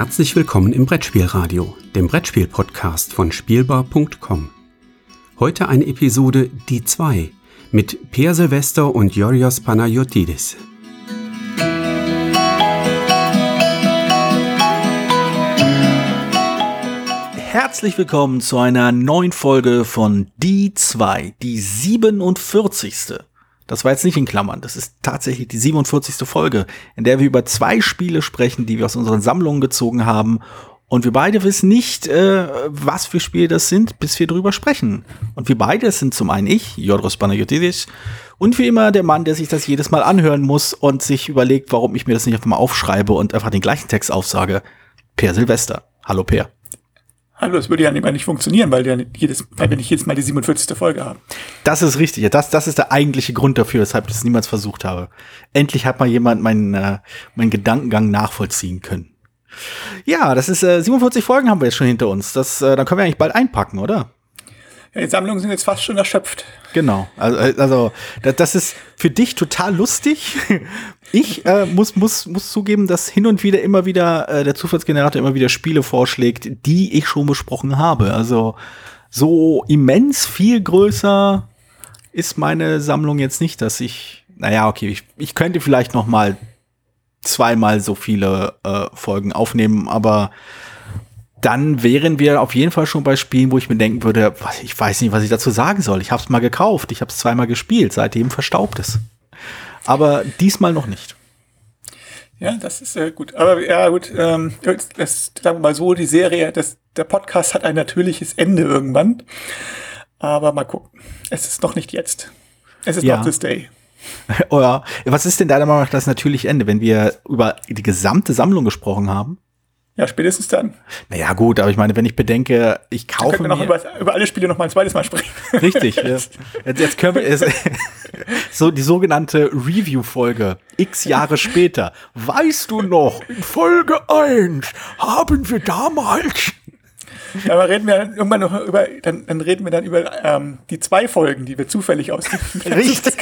Herzlich willkommen im Brettspielradio, dem Brettspiel-Podcast von Spielbar.com. Heute eine Episode Die 2 mit Per Silvester und Yorios Panayotidis. Herzlich willkommen zu einer neuen Folge von Die 2, die 47. Das war jetzt nicht in Klammern, das ist tatsächlich die 47. Folge, in der wir über zwei Spiele sprechen, die wir aus unseren Sammlungen gezogen haben. Und wir beide wissen nicht, äh, was für Spiele das sind, bis wir drüber sprechen. Und wir beide sind zum einen ich, Jodros Panayotidis, und wie immer der Mann, der sich das jedes Mal anhören muss und sich überlegt, warum ich mir das nicht einfach mal aufschreibe und einfach den gleichen Text aufsage. Per Silvester. Hallo Per. Hallo, das würde ja nicht funktionieren, weil, wir jedes, weil wir nicht jedes Mal die 47. Folge haben. Das ist richtig. Das, das ist der eigentliche Grund dafür, weshalb ich das niemals versucht habe. Endlich hat mal jemand meinen, äh, meinen Gedankengang nachvollziehen können. Ja, das ist äh, 47 Folgen haben wir jetzt schon hinter uns. Das, äh, dann können wir eigentlich bald einpacken, oder? Die Sammlungen sind jetzt fast schon erschöpft. Genau. Also, also das ist für dich total lustig. Ich äh, muss, muss, muss zugeben, dass hin und wieder immer wieder äh, der Zufallsgenerator immer wieder Spiele vorschlägt, die ich schon besprochen habe. Also so immens viel größer ist meine Sammlung jetzt nicht, dass ich, naja, okay, ich, ich könnte vielleicht noch mal zweimal so viele äh, Folgen aufnehmen, aber dann wären wir auf jeden Fall schon bei Spielen, wo ich mir denken würde, ich weiß nicht, was ich dazu sagen soll. Ich habe es mal gekauft, ich habe es zweimal gespielt, seitdem verstaubt es. Aber diesmal noch nicht. Ja, das ist äh, gut. Aber ja, gut, ähm, das, sagen wir mal so, die Serie, das, der Podcast hat ein natürliches Ende irgendwann. Aber mal gucken. Es ist noch nicht jetzt. Es ist ja. noch this day. oh ja. Was ist denn deiner Meinung nach das natürliche Ende, wenn wir über die gesamte Sammlung gesprochen haben? Ja, spätestens dann. Naja, gut, aber ich meine, wenn ich bedenke, ich kaufe. Dann können wir noch über, über, alle Spiele noch mal ein zweites Mal sprechen. Richtig. jetzt, jetzt können wir es, so die sogenannte Review-Folge. X Jahre später. Weißt du noch, in Folge 1 haben wir damals. Ja, aber reden wir dann irgendwann noch über, dann, dann reden wir dann über ähm, die zwei Folgen, die wir zufällig ausgeben. Richtig.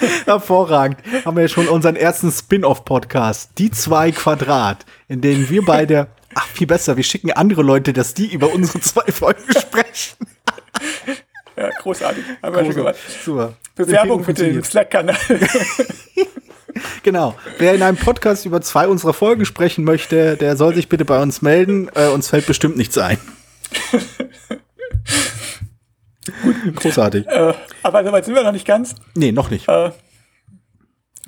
Hervorragend. Haben wir schon unseren ersten Spin-off-Podcast, die zwei Quadrat, in denen wir beide, ach viel besser, wir schicken andere Leute, dass die über unsere zwei Folgen sprechen. Ja, großartig. Haben wir schon gemacht. Super. Bewerbung für den Slack-Kanal. genau. Wer in einem Podcast über zwei unserer Folgen sprechen möchte, der soll sich bitte bei uns melden. Äh, uns fällt bestimmt nichts ein. Gut. Großartig. Äh, aber soweit sind wir noch nicht ganz. Nee, noch nicht. Äh,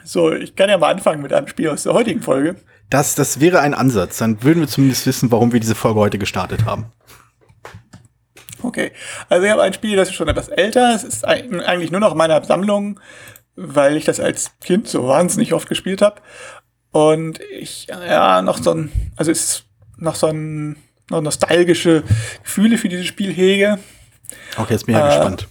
so, ich kann ja mal anfangen mit einem Spiel aus der heutigen Folge. Das, das wäre ein Ansatz. Dann würden wir zumindest wissen, warum wir diese Folge heute gestartet haben. Okay. Also ich habe ein Spiel, das ist schon etwas älter. Es ist eigentlich nur noch in meiner Sammlung, weil ich das als Kind so wahnsinnig oft gespielt habe. Und ich, ja, noch so ein, also es ist noch so ein, noch nostalgische Gefühle für dieses Spiel hege. Okay, jetzt bin ich ja äh, gespannt.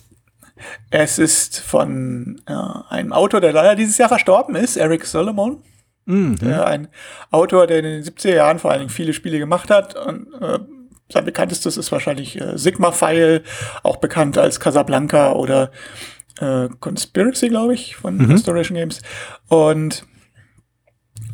Es ist von äh, einem Autor, der leider dieses Jahr verstorben ist, Eric Solomon. Mhm. Der, ein Autor, der in den 70er Jahren vor allen Dingen viele Spiele gemacht hat. Und, äh, sein bekanntestes ist wahrscheinlich äh, Sigma File, auch bekannt als Casablanca oder äh, Conspiracy, glaube ich, von mhm. Restoration Games. Und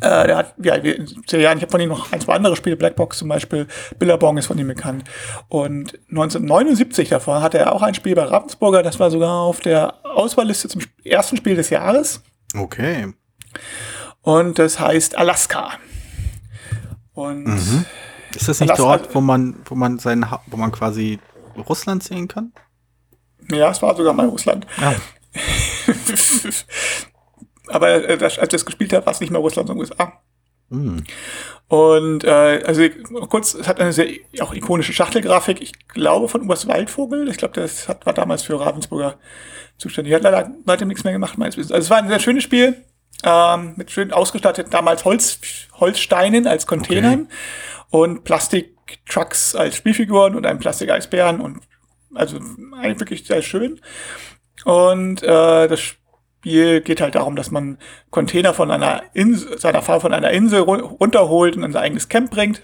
äh, der hat, ja, zehn Jahren, ich habe von ihm noch ein, zwei andere Spiele, Blackbox zum Beispiel, Billabong ist von ihm bekannt. Und 1979 davor hatte er auch ein Spiel bei Ravensburger, das war sogar auf der Auswahlliste zum ersten Spiel des Jahres. Okay. Und das heißt Alaska. Und mhm. Ist das nicht Alaska, dort, wo man, wo man sein, wo man quasi Russland sehen kann? Ja, es war sogar mal Russland. Ja. aber äh, als ich das gespielt habe, war es nicht mehr Russland, sondern USA. Mm. Und äh, also kurz, es hat eine sehr auch ikonische Schachtelgrafik, ich glaube von Urs Waldvogel. Ich glaube, das hat, war damals für Ravensburger zuständig. Hat leider seitdem nichts mehr gemacht, meines Wissens. Also es war ein sehr schönes Spiel, ähm, mit schön ausgestattet, damals Holz, Holzsteinen als Containern okay. und Plastiktrucks als Spielfiguren und einem Plastikeisbären und also eigentlich wirklich sehr schön. Und äh, das Spiel geht halt darum, dass man Container von einer Insel, seiner Fahrt von einer Insel runterholt und in sein eigenes Camp bringt.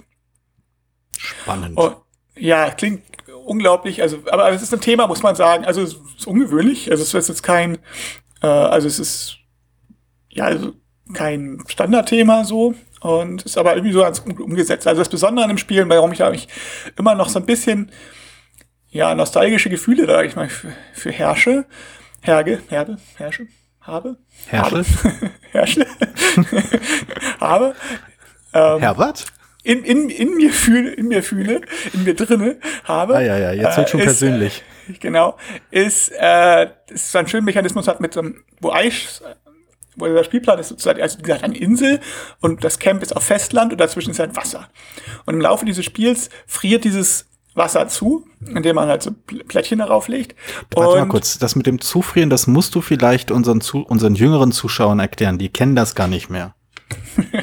Spannend. Und, ja, klingt unglaublich, also, aber es ist ein Thema, muss man sagen, also es ist ungewöhnlich, also es ist jetzt kein, äh, also es ist, ja, also kein Standardthema so und ist aber irgendwie so ganz umgesetzt. Also das Besondere an dem Spiel, warum ich da ich immer noch so ein bisschen ja nostalgische Gefühle, da ich mal für, für herrsche, herge, herbe, herrsche, habe, Herrsche, herrsche, habe, ähm, Herbert? in, in, in mir fühle, in mir fühle, in mir drinne habe. Ah ja, ja, jetzt wird schon ist, persönlich. Äh, genau, ist, äh, ist so ein schöner Mechanismus hat mit so einem, wo Eis, wo der Spielplan ist sozusagen, also wie gesagt, eine Insel und das Camp ist auf Festland und dazwischen ist halt Wasser. Und im Laufe dieses Spiels friert dieses Wasser zu, indem man halt so Plättchen darauf legt. Warte mal kurz, das mit dem Zufrieren, das musst du vielleicht unseren, zu, unseren jüngeren Zuschauern erklären. Die kennen das gar nicht mehr.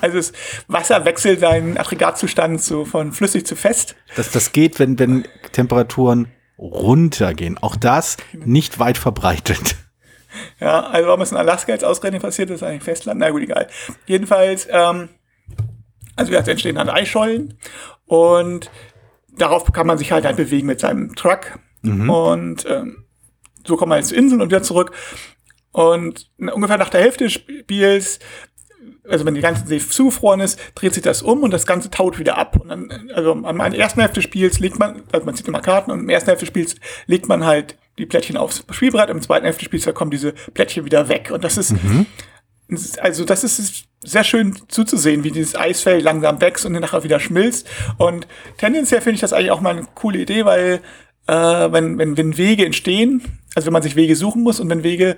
Also das Wasser wechselt seinen Aggregatzustand so von flüssig zu fest. Das, das geht, wenn, wenn Temperaturen runtergehen. Auch das nicht weit verbreitet. Ja, also warum es in Alaska jetzt ausgerechnet passiert, ist eigentlich Festland. Na gut, egal. Jedenfalls, ähm, also wie gesagt, entstehen dann Eisschollen und darauf kann man sich halt, halt bewegen mit seinem Truck. Und ähm, so kommt man jetzt zur Insel und wieder zurück. Und ungefähr nach der Hälfte des Spiels, also wenn die ganze See zugefroren ist, dreht sich das um und das Ganze taut wieder ab. Und dann, also an der ersten Hälfte des Spiels legt man, also man zieht immer Karten und im ersten Hälfte des Spiels legt man halt die Plättchen aufs Spielbrett, im zweiten Hälfte des Spiels kommen diese Plättchen wieder weg. Und das ist, das ist- also das ist sehr schön zuzusehen, wie dieses Eisfeld langsam wächst und dann nachher wieder schmilzt. Und tendenziell finde ich das eigentlich auch mal eine coole Idee, weil äh, wenn, wenn, wenn Wege entstehen, also wenn man sich Wege suchen muss und wenn Wege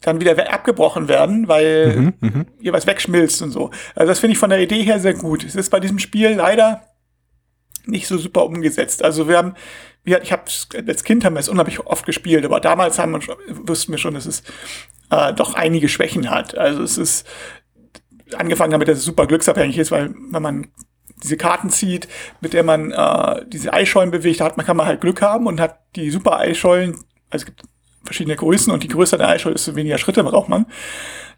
dann wieder abgebrochen werden, weil hier was wegschmilzt und so. Also das finde ich von der Idee her sehr gut. Es ist bei diesem Spiel leider nicht so super umgesetzt. Also wir haben, wir, ich habe als Kind haben wir es unheimlich oft gespielt, aber damals haben wir schon, wussten wir schon, dass es äh, doch einige Schwächen hat. Also es ist angefangen damit, dass es super glücksabhängig ist, weil wenn man diese Karten zieht, mit der man äh, diese Eisschollen bewegt hat, man kann man halt Glück haben und hat die super Eisschollen, also es gibt verschiedene Größen und die größer der Eisscholle, desto weniger Schritte braucht man.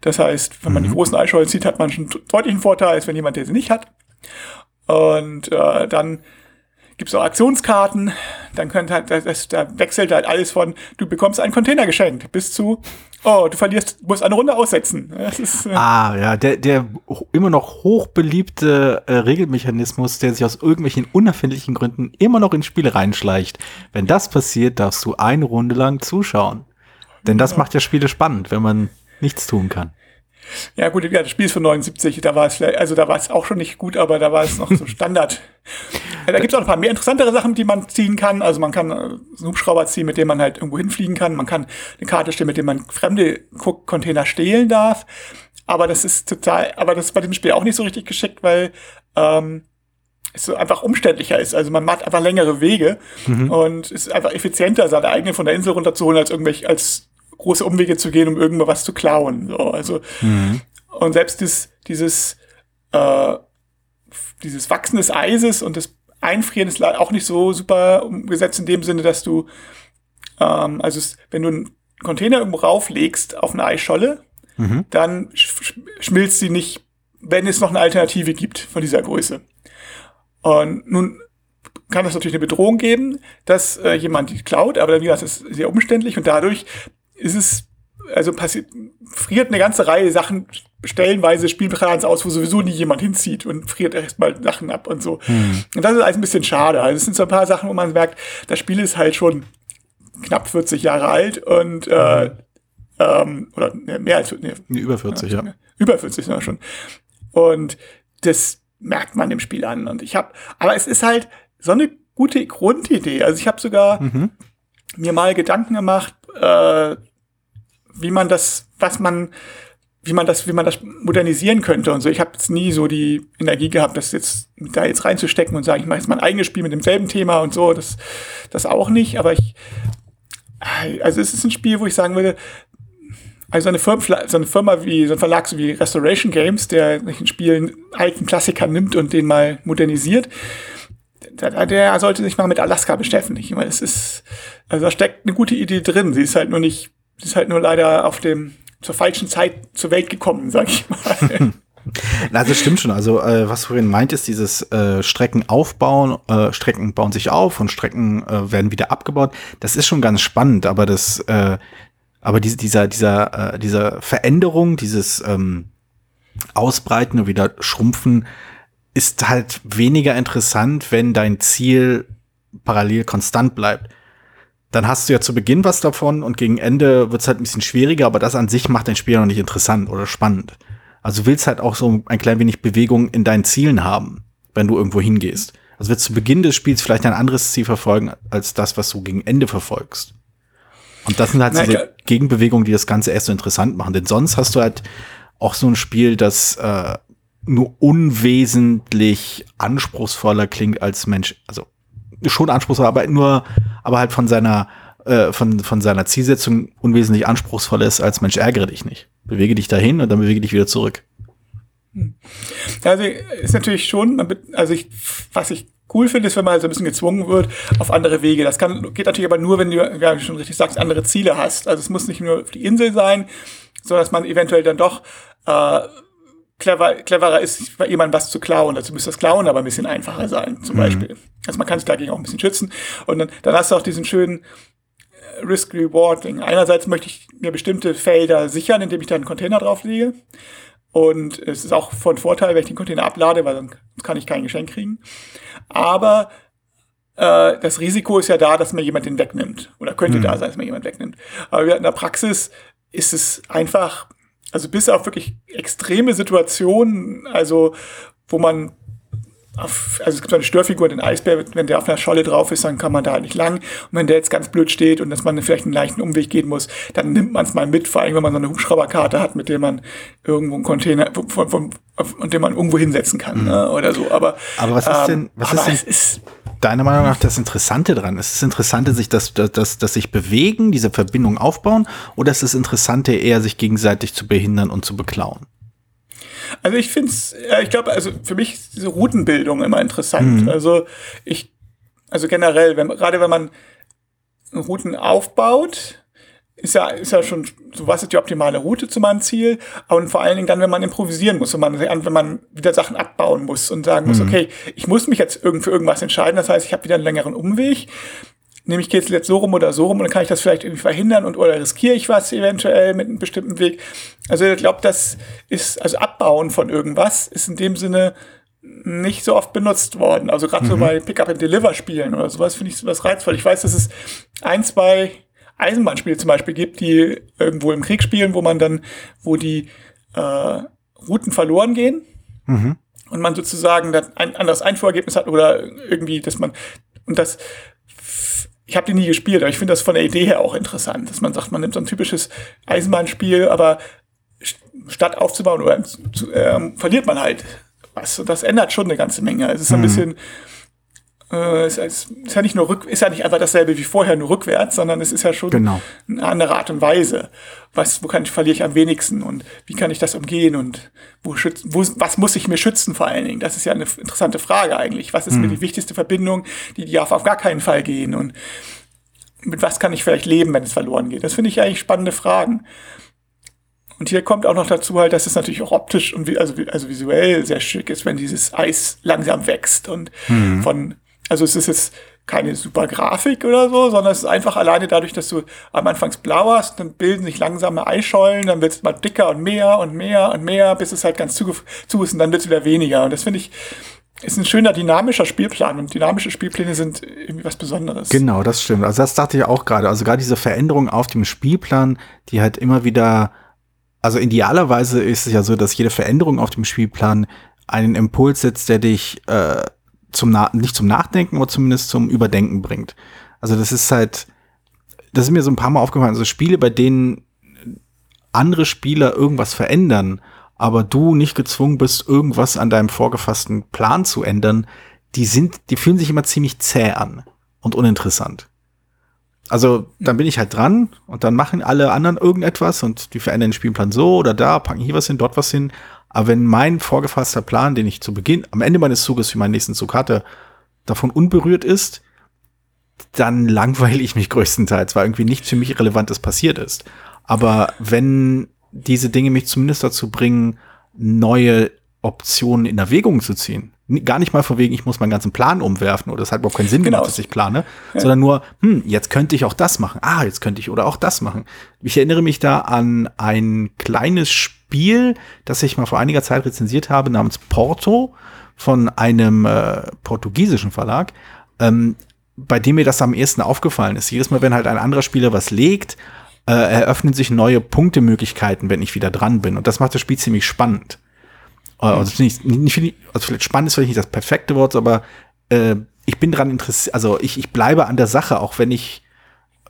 Das heißt, wenn man die großen Eisschollen zieht, hat man schon deutlich einen Vorteil, als wenn jemand, der sie nicht hat. Und äh, dann gibt's auch Aktionskarten. Dann könnt halt, das, da wechselt halt alles von, du bekommst einen Container geschenkt, bis zu, oh, du verlierst, musst eine Runde aussetzen. Ist, äh, Ah, ja, der, der immer noch hochbeliebte äh, Regelmechanismus, der sich aus irgendwelchen unerfindlichen Gründen immer noch in Spiele reinschleicht. Wenn das passiert, darfst du eine Runde lang zuschauen. Denn das macht ja Spiele spannend, wenn man nichts tun kann. Ja, gut, ja, das Spiel ist von 79, da war es vielleicht, also da war es auch schon nicht gut, aber da war es noch so Standard. Ja, da gibt es auch ein paar mehr interessantere Sachen, die man ziehen kann. Also man kann äh, einen Hubschrauber ziehen, mit dem man halt irgendwo hinfliegen kann. Man kann eine Karte stellen, mit dem man fremde Container stehlen darf. Aber das ist total, aber das ist bei dem Spiel auch nicht so richtig geschickt, weil ähm, es so einfach umständlicher ist. Also man macht einfach längere Wege und es ist einfach effizienter, seine eigene von der Insel runterzuholen, als irgendwelche, als große Umwege zu gehen, um irgendwas zu klauen. So, also und selbst dieses, dieses, äh, dieses Wachsen des Eises und das Einfrieren ist auch nicht so super umgesetzt in dem Sinne, dass du, ähm, also wenn du einen Container irgendwo rauflegst auf eine Eisscholle, dann sch sch schmilzt sie nicht, wenn es noch eine Alternative gibt von dieser Größe. Und nun kann es natürlich eine Bedrohung geben, dass äh, jemand die klaut, aber dann wieder, das ist sehr umständlich und dadurch ist es, also passiert, friert eine ganze Reihe Sachen stellenweise Spielplans aus, wo sowieso nie jemand hinzieht und friert erstmal Sachen ab und so. Und das ist alles ein bisschen schade. Also es sind so ein paar Sachen, wo man merkt, das Spiel ist halt schon knapp 40 Jahre alt und äh, ähm, oder ne, mehr als ne, Nee, Über 40, ja. über 40 sind wir schon. Und das merkt man dem Spiel an. Und ich habe, aber es ist halt so eine gute Grundidee. Also ich habe sogar mir mal Gedanken gemacht, äh, wie man das, was man, wie man das, wie man das modernisieren könnte und so. Ich habe jetzt nie so die Energie gehabt, das jetzt da jetzt reinzustecken und sagen, ich mache jetzt mein eigenes Spiel mit demselben Thema und so. Das, das auch nicht. Aber ich, also es ist ein Spiel, wo ich sagen würde, also eine Firma, so eine Firma wie, so ein Verlag so wie Restoration Games, der sich in Spielen alten Klassiker nimmt und den mal modernisiert, der, der sollte sich mal mit Alaska beschäftigen. Ich meine, es ist, also da steckt eine gute Idee drin. Sie ist halt nur nicht, ist halt nur leider auf dem, zur falschen Zeit zur Welt gekommen, sag ich mal. Na, das stimmt schon. Also, äh, was vorhin meint, ist dieses äh, Strecken aufbauen, äh, Strecken bauen sich auf und Strecken äh, werden wieder abgebaut. Das ist schon ganz spannend, aber das, äh, aber diese, dieser, dieser, äh, dieser Veränderung, dieses ähm, ausbreiten und wieder schrumpfen, ist halt weniger interessant, wenn dein Ziel parallel konstant bleibt. Dann hast du ja zu Beginn was davon und gegen Ende wird es halt ein bisschen schwieriger, aber das an sich macht dein Spiel noch nicht interessant oder spannend. Also du willst halt auch so ein klein wenig Bewegung in deinen Zielen haben, wenn du irgendwo hingehst. Also wird zu Beginn des Spiels vielleicht ein anderes Ziel verfolgen als das, was du gegen Ende verfolgst. Und das sind halt Nein, diese Gegenbewegungen, die das Ganze erst so interessant machen. Denn sonst hast du halt auch so ein Spiel, das äh, nur unwesentlich anspruchsvoller klingt als Mensch. Also schon anspruchsvoller, aber nur, aber halt von seiner äh, von, von seiner Zielsetzung unwesentlich anspruchsvoller ist als Mensch ärgere dich nicht. Bewege dich dahin und dann bewege dich wieder zurück. Also ist natürlich schon, also ich, was ich cool finde, ist, wenn man halt so ein bisschen gezwungen wird auf andere Wege. Das kann, geht natürlich aber nur, wenn du, ja, schon richtig sagst, andere Ziele hast. Also es muss nicht nur auf die Insel sein, sondern dass man eventuell dann doch äh, clever, cleverer ist, bei jemandem was zu klauen. Dazu müsste das Klauen aber ein bisschen einfacher sein, zum mhm. Beispiel. Also man kann sich dagegen auch ein bisschen schützen. Und dann, dann hast du auch diesen schönen äh, Risk-Reward-Ding. Einerseits möchte ich mir bestimmte Felder sichern, indem ich da einen Container drauflege. Und es ist auch von Vorteil, wenn ich den Container ablade, weil dann kann ich kein Geschenk kriegen. Aber äh, das Risiko ist ja da, dass mir jemand den wegnimmt. Oder könnte mhm. da sein, dass mir jemand wegnimmt. Aber in der Praxis ist es einfach, also bis auf wirklich extreme Situationen, also wo man auf, also es gibt so eine Störfigur, den Eisbär, wenn der auf einer Scholle drauf ist, dann kann man da halt nicht lang. Und wenn der jetzt ganz blöd steht und dass man vielleicht einen leichten Umweg gehen muss, dann nimmt man es mal mit, vor allem wenn man so eine Hubschrauberkarte hat, mit der man irgendwo einen Container, von, von, von dem man irgendwo hinsetzen kann mhm. ne, oder so. Aber, aber was ist denn, was ähm, ist denn deiner Meinung nach das Interessante dran? Ist es Interessante, sich das, das, das, sich bewegen, diese Verbindung aufbauen, oder ist es Interessante, eher sich gegenseitig zu behindern und zu beklauen? Also ich finde es, ja, ich glaube, also für mich ist diese Routenbildung immer interessant. Mhm. Also ich, also generell, wenn, gerade wenn man Routen aufbaut, ist ja, ist ja schon, so was ist die optimale Route zu meinem Ziel. Und vor allen Dingen dann, wenn man improvisieren muss, wenn man, wenn man wieder Sachen abbauen muss und sagen muss, mhm. okay, ich muss mich jetzt irgend für irgendwas entscheiden. Das heißt, ich habe wieder einen längeren Umweg nämlich geht es jetzt so rum oder so rum und dann kann ich das vielleicht irgendwie verhindern und oder riskiere ich was eventuell mit einem bestimmten Weg. Also ich glaube, das ist, also Abbauen von irgendwas ist in dem Sinne nicht so oft benutzt worden. Also gerade mhm. so bei Pick-up-and-Deliver-Spielen oder sowas finde ich sowas reizvoll. Ich weiß, dass es ein, zwei Eisenbahnspiele zum Beispiel gibt, die irgendwo im Krieg spielen, wo man dann, wo die äh, Routen verloren gehen. Mhm. Und man sozusagen ein anderes Einfuhrergebnis hat oder irgendwie, dass man, und das ich habe die nie gespielt, aber ich finde das von der Idee her auch interessant, dass man sagt, man nimmt so ein typisches Eisenbahnspiel, aber statt aufzubauen oder äh, verliert man halt was. Und das ändert schon eine ganze Menge. Es ist ein mhm. bisschen äh, es ist, ist, ja nicht nur rück, ist ja nicht einfach dasselbe wie vorher, nur rückwärts, sondern es ist ja schon genau. eine andere Art und Weise. Was, wo kann ich, verliere ich am wenigsten und wie kann ich das umgehen und wo schütz, wo, was muss ich mir schützen vor allen Dingen? Das ist ja eine interessante Frage eigentlich. Was ist mhm. mir die wichtigste Verbindung, die darf auf gar keinen Fall gehen und mit was kann ich vielleicht leben, wenn es verloren geht? Das finde ich eigentlich spannende Fragen. Und hier kommt auch noch dazu halt, dass es natürlich auch optisch und also, also visuell sehr schick ist, wenn dieses Eis langsam wächst und mhm. von also es ist jetzt keine super Grafik oder so, sondern es ist einfach alleine dadurch, dass du am Anfang blau hast, dann bilden sich langsame Eischollen, dann wird es mal dicker und mehr und mehr und mehr, bis es halt ganz zu, zu ist und dann wird es wieder weniger. Und das finde ich, ist ein schöner dynamischer Spielplan und dynamische Spielpläne sind irgendwie was Besonderes. Genau, das stimmt. Also das dachte ich auch gerade. Also gerade diese Veränderung auf dem Spielplan, die halt immer wieder, also idealerweise ist es ja so, dass jede Veränderung auf dem Spielplan einen Impuls setzt, der dich äh, zum Na nicht zum Nachdenken, aber zumindest zum Überdenken bringt. Also das ist halt, das ist mir so ein paar Mal aufgefallen, also Spiele, bei denen andere Spieler irgendwas verändern, aber du nicht gezwungen bist, irgendwas an deinem vorgefassten Plan zu ändern, die sind, die fühlen sich immer ziemlich zäh an und uninteressant. Also dann bin ich halt dran und dann machen alle anderen irgendetwas und die verändern den Spielplan so oder da, packen hier was hin, dort was hin aber wenn mein vorgefasster Plan, den ich zu Beginn, am Ende meines Zuges für meinen nächsten Zug hatte, davon unberührt ist, dann langweile ich mich größtenteils, weil irgendwie nichts für mich Relevantes passiert ist. Aber wenn diese Dinge mich zumindest dazu bringen, neue Optionen in Erwägung zu ziehen, gar nicht mal von wegen, ich muss meinen ganzen Plan umwerfen oder es hat überhaupt keinen Sinn Genau. gemacht, dass ich plane, Ja. sondern nur, hm, jetzt könnte ich auch das machen. Ah, jetzt könnte ich oder auch das machen. Ich erinnere mich da an ein kleines Spiel, das ich mal vor einiger Zeit rezensiert habe, namens Porto von einem äh, portugiesischen Verlag, ähm, bei dem mir das am ehesten aufgefallen ist. Jedes Mal, wenn halt ein anderer Spieler was legt, äh, eröffnen sich neue Punktemöglichkeiten, wenn ich wieder dran bin. Und das macht das Spiel ziemlich spannend. Äh, Also, finde ich, nicht, finde ich, also vielleicht spannend ist vielleicht nicht das perfekte Wort, aber äh, ich bin dran interessiert, also ich, ich bleibe an der Sache, auch wenn ich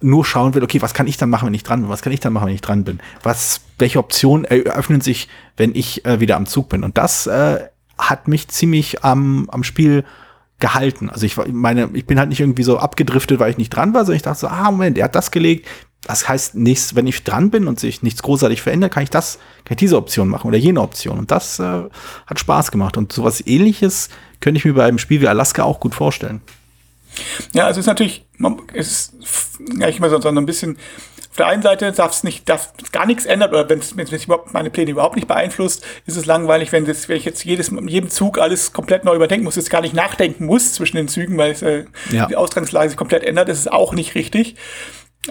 nur schauen will, okay, was kann ich dann machen, wenn ich dran bin? Was kann ich dann machen, wenn ich dran bin? Was, welche Optionen eröffnen sich, wenn ich äh, wieder am Zug bin? Und das äh, hat mich ziemlich am, am Spiel gehalten. Also ich meine, ich bin halt nicht irgendwie so abgedriftet, weil ich nicht dran war, sondern ich dachte so, ah, Moment, er hat das gelegt. Das heißt, nichts, wenn ich dran bin und sich nichts großartig verändert, kann ich das, kann ich diese Option machen oder jene Option. Und das äh, hat Spaß gemacht. Und sowas ähnliches könnte ich mir bei einem Spiel wie Alaska auch gut vorstellen. Ja, also es ist natürlich, es ist ja, ich mal so, so ein bisschen, auf der einen Seite darf es nicht, darf gar nichts ändern, oder wenn es wenn es überhaupt meine Pläne überhaupt nicht beeinflusst, ist es langweilig, wenn, das, wenn ich jetzt jedes, jedem Zug alles komplett neu überdenken muss, jetzt gar nicht nachdenken muss zwischen den Zügen, weil es, äh, Ja. die Ausgangslage sich komplett ändert, das ist auch nicht richtig.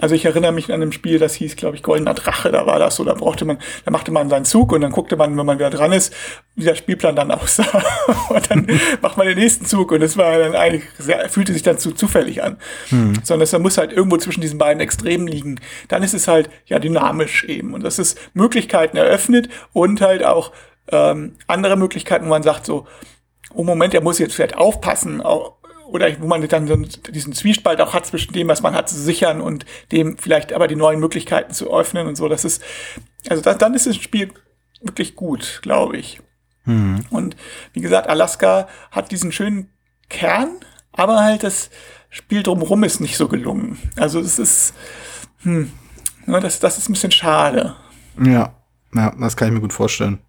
Also ich erinnere mich an einem Spiel, das hieß, glaube ich, Goldener Drache, da war das so, da brauchte man, da machte man seinen Zug und dann guckte man, wenn man wieder dran ist, wie der Spielplan dann aussah. und dann macht man den nächsten Zug und das war dann eigentlich, sehr, fühlte sich dann zu zufällig an. Sondern es muss halt irgendwo zwischen diesen beiden Extremen liegen. Dann ist es halt ja dynamisch eben. Und das ist Möglichkeiten eröffnet und halt auch ähm, andere Möglichkeiten, wo man sagt so, oh Moment, er muss jetzt vielleicht aufpassen, au- oder wo man dann so diesen Zwiespalt auch hat zwischen dem, was man hat, zu sichern und dem vielleicht aber die neuen Möglichkeiten zu öffnen und so. Das ist, also da, dann ist das Spiel wirklich gut, glaube ich. Und wie gesagt, Alaska hat diesen schönen Kern, aber halt das Spiel drumherum ist nicht so gelungen. Also es ist, hm, ne, das, das ist ein bisschen schade. Ja, ja, das kann ich mir gut vorstellen.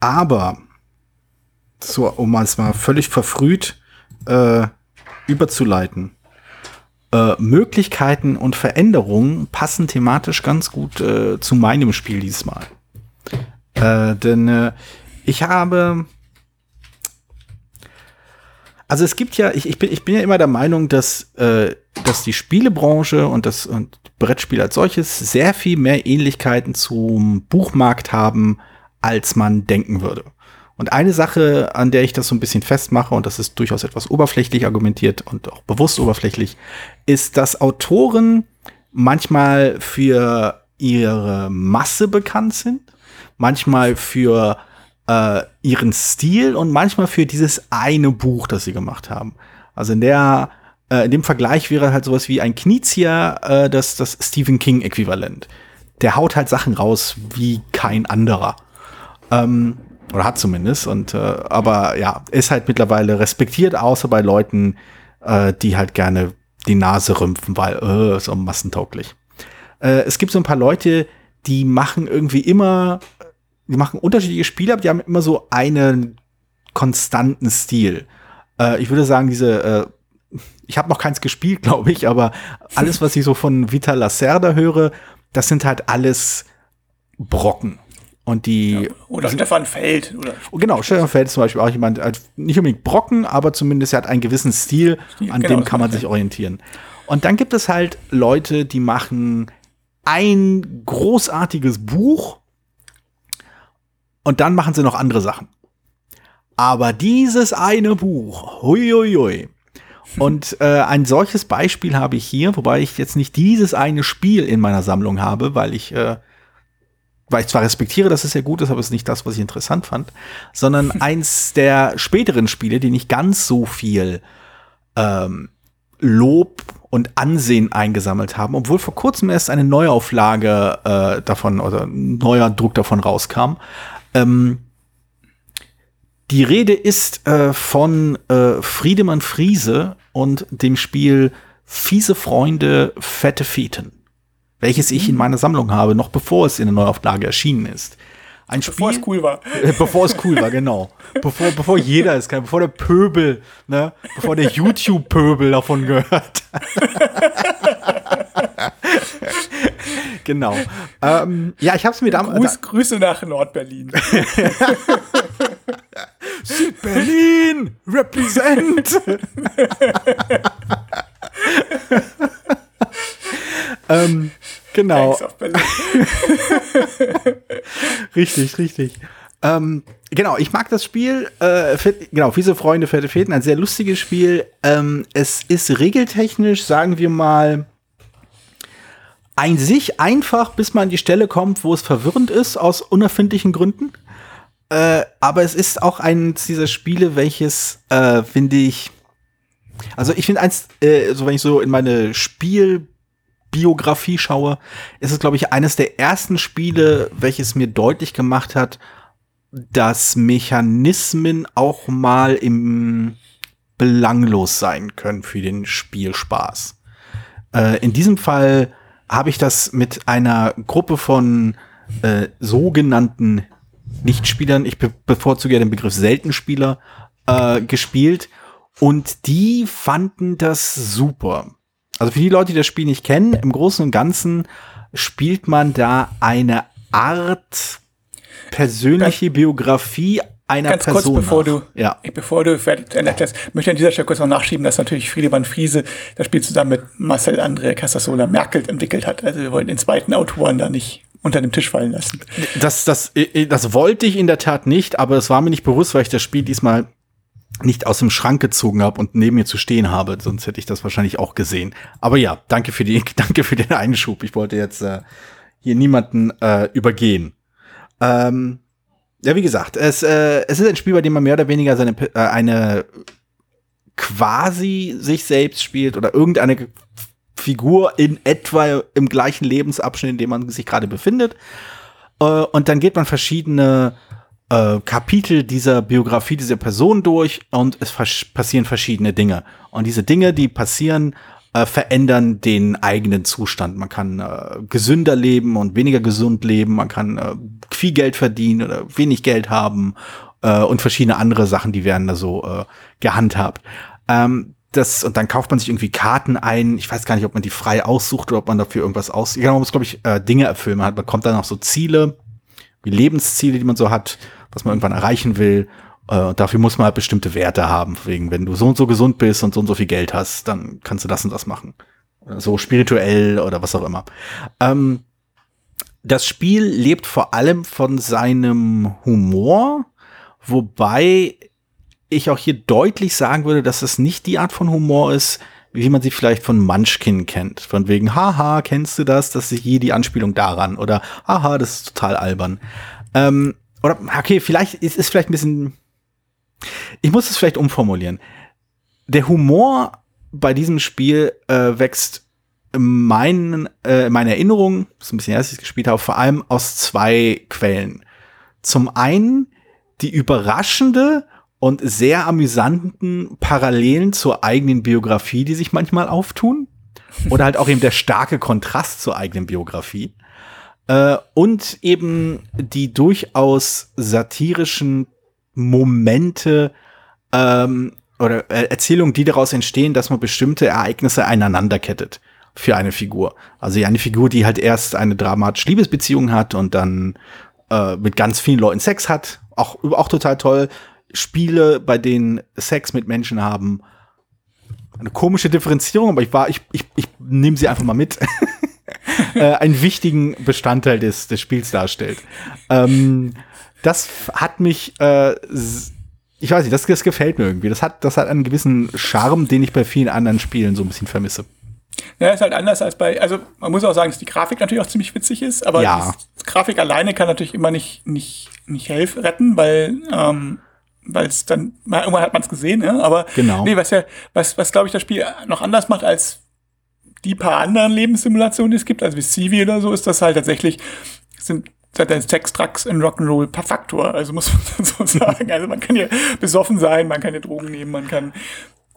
Aber, so, um es mal völlig verfrüht äh, überzuleiten. Äh, Möglichkeiten und Veränderungen passen thematisch ganz gut äh, zu meinem Spiel diesmal. Äh, denn äh, ich habe. Also es gibt ja, ich, ich, bin, ich bin ja immer der Meinung, dass, äh, dass die Spielebranche und das und Brettspiel als solches sehr viel mehr Ähnlichkeiten zum Buchmarkt haben, als man denken würde. Und eine Sache, an der ich das so ein bisschen festmache, und das ist durchaus etwas oberflächlich argumentiert und auch bewusst oberflächlich, ist, dass Autoren manchmal für ihre Masse bekannt sind, manchmal für äh, ihren Stil und manchmal für dieses eine Buch, das sie gemacht haben. Also in der äh, in dem Vergleich wäre halt sowas wie ein Knizia äh, das, das Stephen King-Äquivalent. Der haut halt Sachen raus wie kein anderer. Ähm, oder hat zumindest. Und äh, aber ja, ist halt mittlerweile respektiert, außer bei Leuten, äh, die halt gerne die Nase rümpfen, weil äh, so massentauglich. Äh, es gibt so ein paar Leute, die machen irgendwie immer, die machen unterschiedliche Spiele, aber die haben immer so einen konstanten Stil. Äh, ich würde sagen, diese, äh, ich habe noch keins gespielt, glaube ich, aber alles, was ich so von Vital Lacerda höre, das sind halt alles Brocken. Und die Oder Stefan Feld. Oder Oh, Genau, Stefan Feld ist zum Beispiel auch jemand, äh, nicht unbedingt Brocken, aber zumindest er hat einen gewissen Stil, Stil, an genau, dem kann man sich orientieren. Und dann gibt es halt Leute, die machen ein großartiges Buch und dann machen sie noch andere Sachen. Aber dieses eine Buch, huiuiui. Und äh, ein solches Beispiel habe ich hier, wobei ich jetzt nicht dieses eine Spiel in meiner Sammlung habe, weil ich äh, weil ich zwar respektiere, dass es sehr gut ist, aber es ist nicht das, was ich interessant fand, sondern eins der späteren Spiele, die nicht ganz so viel ähm, Lob und Ansehen eingesammelt haben, obwohl vor kurzem erst eine Neuauflage äh, davon oder neuer Druck davon rauskam. Ähm, die Rede ist äh, von äh, Friedemann Friese und dem Spiel Fiese Freunde, fette Feten welches ich in meiner Sammlung habe, noch bevor es in der Neuauflage erschienen ist. Ein bevor Spiel, es cool war. Äh, bevor es cool war, genau. Bevor, bevor jeder es kann, bevor der Pöbel, ne, bevor der YouTube-Pöbel davon gehört. genau. Ähm, ja, ich habe es mir damals. Gruß, Grüße nach Nordberlin. Berlin, represent. ähm, genau. richtig, richtig. Ähm, genau, ich mag das Spiel. Äh, genau, Fiese Freunde, Fette Feten, ein sehr lustiges Spiel. Ähm, es ist regeltechnisch, sagen wir mal, ein sich einfach, bis man an die Stelle kommt, wo es verwirrend ist, aus unerfindlichen Gründen. Äh, aber es ist auch eines dieser Spiele, welches, äh, finde ich, also ich finde eins, äh, so wenn ich so in meine Spielbiografie schaue, ist es, glaube ich, eines der ersten Spiele, welches mir deutlich gemacht hat, dass Mechanismen auch mal im belanglos sein können für den Spielspaß. Äh, in diesem Fall habe ich das mit einer Gruppe von äh, sogenannten Nichtspielern, ich be bevorzuge ja den Begriff Seltenspieler, äh, gespielt und die fanden das super. Also für die Leute, die das Spiel nicht kennen, im Großen und Ganzen spielt man da eine Art persönliche ganz, Biografie einer ganz Person. Kurz bevor du, ja. bevor du fertig erklärst, möchte ich an dieser Stelle kurz noch nachschieben, dass natürlich Friedemann Friese das Spiel zusammen mit Marcel André Casasola Merkel entwickelt hat. Also wir wollen den zweiten Autoren da nicht unter dem Tisch fallen lassen. Das, das, das wollte ich in der Tat nicht, aber es war mir nicht bewusst, weil ich das Spiel diesmal nicht aus dem Schrank gezogen habe und neben mir zu stehen habe, sonst hätte ich das wahrscheinlich auch gesehen. Aber ja, danke für die, danke für den Einschub. Ich wollte jetzt äh, hier niemanden äh, übergehen. Ähm, ja, wie gesagt, es, äh, es ist ein Spiel, bei dem man mehr oder weniger seine äh, eine quasi sich selbst spielt oder irgendeine Figur in etwa im gleichen Lebensabschnitt, in dem man sich gerade befindet. Äh, und dann geht man verschiedene äh, Kapitel dieser Biografie dieser Person durch und es passieren verschiedene Dinge. Und diese Dinge, die passieren, äh, verändern den eigenen Zustand. Man kann äh, gesünder leben und weniger gesund leben. Man kann äh, viel Geld verdienen oder wenig Geld haben äh, und verschiedene andere Sachen, die werden da so äh, gehandhabt. Ähm, das, und dann kauft man sich irgendwie Karten ein. Ich weiß gar nicht, ob man die frei aussucht oder ob man dafür irgendwas aus. Genau, man muss, glaube ich, äh, Dinge erfüllen. Man hat, bekommt dann auch so Ziele, wie Lebensziele, die man so hat, was man irgendwann erreichen will. Äh, dafür muss man halt bestimmte Werte haben. Wegen, wenn du so und so gesund bist und so und so viel Geld hast, dann kannst du das und das machen. So spirituell oder was auch immer. Ähm, das Spiel lebt vor allem von seinem Humor, wobei ich auch hier deutlich sagen würde, dass es nicht die Art von Humor ist, wie man sie vielleicht von Munchkin kennt. Von wegen, haha, kennst du das? Das ist hier die Anspielung daran. Oder, haha, das ist total albern. Ähm, oder, okay, vielleicht ist es vielleicht ein bisschen ich muss es vielleicht umformulieren. Der Humor bei diesem Spiel äh, wächst meinen, äh, meine Erinnerung, ist ein bisschen erst ich gespielt habe, vor allem aus zwei Quellen. Zum einen die überraschende und sehr amüsanten Parallelen zur eigenen Biografie, die sich manchmal auftun. Oder halt auch eben der starke Kontrast zur eigenen Biografie. Äh, und eben die durchaus satirischen Momente ähm, oder äh, Erzählungen, die daraus entstehen, dass man bestimmte Ereignisse einander kettet für eine Figur. Also eine Figur, die halt erst eine dramatische Liebesbeziehung hat und dann äh, mit ganz vielen Leuten Sex hat, auch, auch total toll. Spiele, bei denen Sex mit Menschen haben, eine komische Differenzierung, aber ich war, ich, ich, ich nehme sie einfach mal mit, äh, einen wichtigen Bestandteil des, des Spiels darstellt. Ähm, das hat mich, äh, ich weiß nicht, das, das gefällt mir irgendwie. Das hat, das hat einen gewissen Charme, den ich bei vielen anderen Spielen so ein bisschen vermisse. Ja, ist halt anders als bei, also man muss auch sagen, dass die Grafik natürlich auch ziemlich witzig ist, aber ja. die Grafik alleine kann natürlich immer nicht, nicht, nicht helfen, retten, weil, ähm, weil es dann, irgendwann hat man es gesehen, ne? aber genau. nee, was ja, was, was glaube ich das Spiel noch anders macht als die paar anderen Lebenssimulationen, die es gibt, also wie Civi oder so, ist das halt tatsächlich, sind seit der Sex, Drugs in Rock'n'Roll per Faktor. Also muss man so sagen. Also man kann ja besoffen sein, man kann ja Drogen nehmen, man kann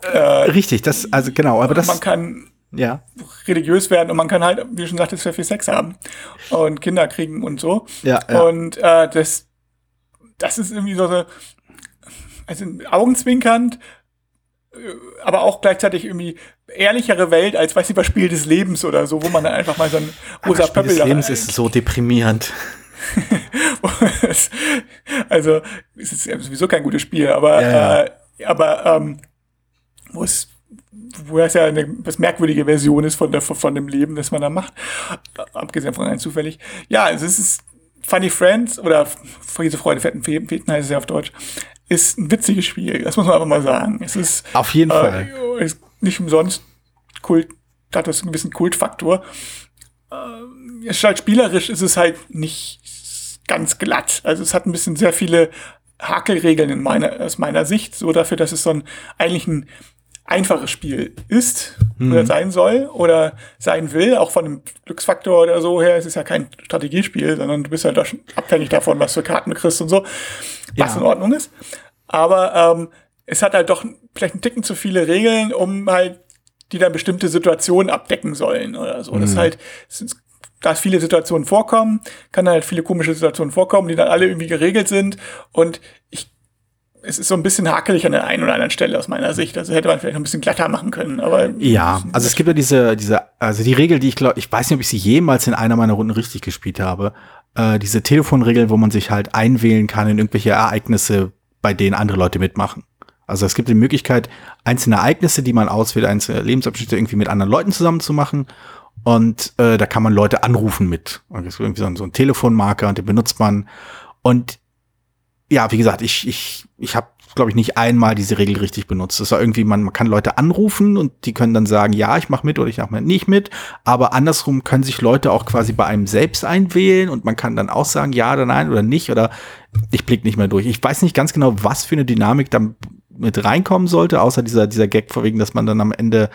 äh, Richtig, das, also genau, aber das. Man kann ja. religiös werden und man kann halt, wie schon sagtest, sehr viel Sex haben und Kinder kriegen und so. Ja, ja. Und äh, das, das ist irgendwie so, so also augenzwinkernd, äh, aber auch gleichzeitig irgendwie ehrlichere Welt als, weiß ich was, Spiel des Lebens oder so, wo man dann einfach mal so ein rosa Pöppel Spiel des Lebens ist so deprimierend. Also, es ist sowieso kein gutes Spiel, aber, Ja, ja. Äh, aber ähm, wo es wo es ja eine etwas merkwürdige Version ist von, der, von dem Leben, das man da macht. Abgesehen von rein zufällig. Ja, also es ist Funny Friends oder Friese Freude, Fetten Feten, heißt es ja auf Deutsch, ist ein witziges Spiel. Das muss man einfach mal sagen. Es ist Auf jeden Fall. äh, ist nicht umsonst Kult, hat das einen gewissen Kultfaktor. Äh, ist halt spielerisch ist es halt nicht ganz glatt. Also es hat ein bisschen sehr viele Hakelregeln in meiner, aus meiner Sicht, so dafür, dass es so ein eigentlich ein einfaches Spiel ist oder sein soll oder sein will, auch von dem Glücksfaktor oder so her. Es ist ja kein Strategiespiel, sondern du bist ja da schon abhängig davon, was für Karten du kriegst und so, was Ja. in Ordnung ist. Aber ähm, es hat halt doch vielleicht einen Ticken zu viele Regeln, um halt, die dann bestimmte Situationen abdecken sollen oder so. Das ist halt, es da viele Situationen vorkommen, kann halt viele komische Situationen vorkommen, die dann alle irgendwie geregelt sind. Und ich, es ist so ein bisschen hakelig an der einen oder anderen Stelle aus meiner Sicht. Also hätte man vielleicht noch ein bisschen glatter machen können. Aber Ja, also es gibt ja diese, diese, also die Regel, die ich glaube, ich weiß nicht, ob ich sie jemals in einer meiner Runden richtig gespielt habe. Äh, diese Telefonregel, wo man sich halt einwählen kann in irgendwelche Ereignisse, bei denen andere Leute mitmachen. Also es gibt die Möglichkeit, einzelne Ereignisse, die man auswählt, einzelne Lebensabschnitte irgendwie mit anderen Leuten zusammen zu machen. Und äh, da kann man Leute anrufen mit. Und es ist irgendwie so ein, so ein Telefonmarker und den benutzt man. Und ja, wie gesagt, ich, ich, ich habe, glaube ich, nicht einmal diese Regel richtig benutzt. Es war irgendwie, man, man kann Leute anrufen und die können dann sagen, ja, ich mache mit oder ich mache nicht mit. Aber andersrum können sich Leute auch quasi bei einem selbst einwählen und man kann dann auch sagen, ja oder nein oder nicht oder ich blick nicht mehr durch. Ich weiß nicht ganz genau, was für eine Dynamik da mit reinkommen sollte, außer dieser, dieser Gag vorwiegend, dass man dann am Ende